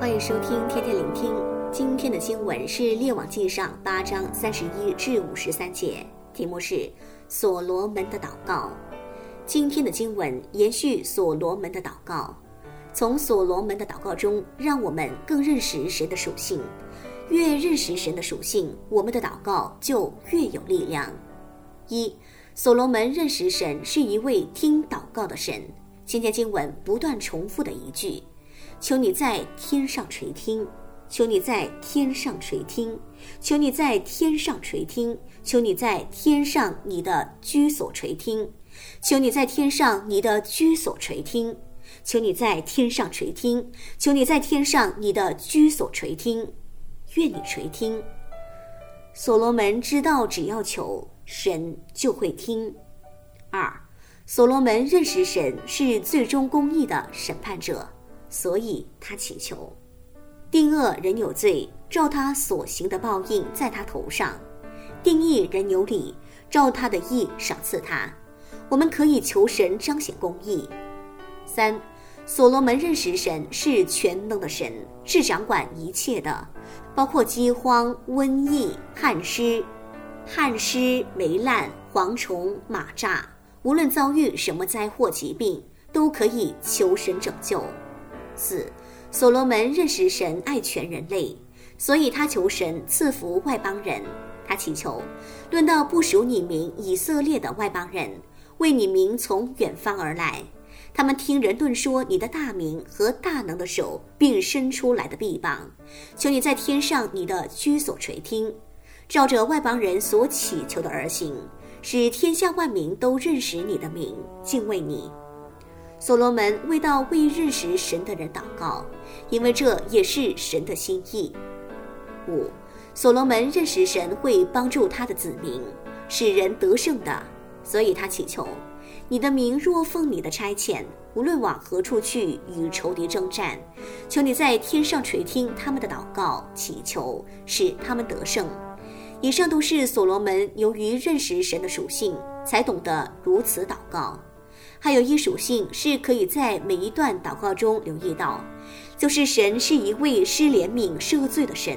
欢迎收听天天聆听。今天的经文是《列王纪上》八章三十一至五十三节，题目是所罗门的祷告。今天的经文延续所罗门的祷告，从所罗门的祷告中，让我们更认识神的属性。越认识神的属性，我们的祷告就越有力量。一，所罗门认识神是一位听祷告的神。今天经文不断重复的一句。求你在天上垂听，求你在天上垂听，求你在天上垂听，求你在天上你的居所垂听，求你在天上你的居所垂听，求你在天上垂听，求你在天上你的居所垂听，愿你垂听。所罗门知道，只要求神就会听。二，所罗门认识神是最终公义的审判者。所以他祈求，定恶人有罪，照他所行的报应在他头上；定义人有理，照他的义赏赐他。我们可以求神彰显公义。三，所罗门认识神是全能的神，是掌管一切的，包括饥荒、瘟疫、旱湿、旱湿、霉烂、蝗虫、蚂蚱，无论遭遇什么灾祸疾病，都可以求神拯救。四，所罗门认识神爱全人类，所以他求神赐福外邦人。他祈求，论到不属你名以色列的外邦人，为你名从远方而来，他们听人论说你的大名和大能的手，并伸出来的臂膀，求你在天上你的居所垂听，照着外邦人所祈求的而行，使天下万民都认识你的名，敬畏你。所罗门为到未认识神的人祷告，因为这也是神的心意。五，所罗门认识神会帮助他的子民，使人得胜的，所以他祈求：你的名若奉你的差遣，无论往何处去与仇敌征战，求你在天上垂听他们的祷告祈求，使他们得胜。以上都是所罗门由于认识神的属性，才懂得如此祷告。还有一属性是可以在每一段祷告中留意到，就是神是一位施怜悯、赦罪的神。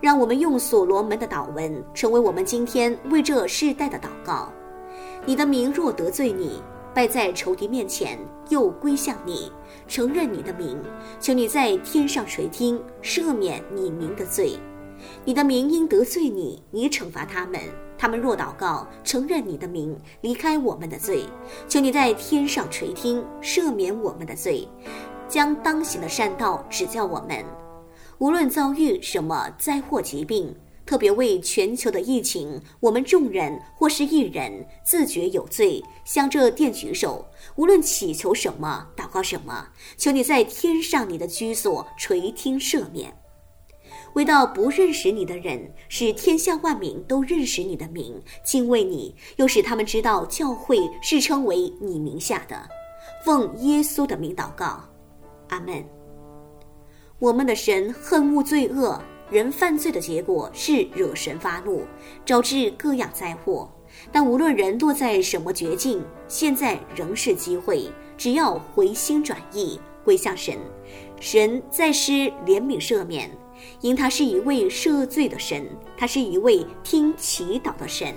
让我们用所罗门的祷文，成为我们今天为这世代的祷告。你的名若得罪你，败在仇敌面前，又归向你，承认你的名，求你在天上垂听，赦免你名的罪。你的名因得罪你，你惩罚他们。他们若祷告，承认你的名，离开我们的罪，求你在天上垂听，赦免我们的罪，将当行的善道指教我们。无论遭遇什么灾祸疾病，特别为全球的疫情，我们众人或是一人自觉有罪，向这殿举手，无论祈求什么，祷告什么，求你在天上你的居所垂听赦免。为到不认识你的人，使天下万民都认识你的名，敬畏你，又使他们知道教会是称为你名下的。奉耶稣的名祷告，阿门。我们的神恨恶罪恶，人犯罪的结果是惹神发怒，招致各样灾祸。但无论人落在什么绝境，现在仍是机会，只要回心转意，归向神，神再施怜悯赦免。因他是一位赦罪的神，他是一位听祈祷的神。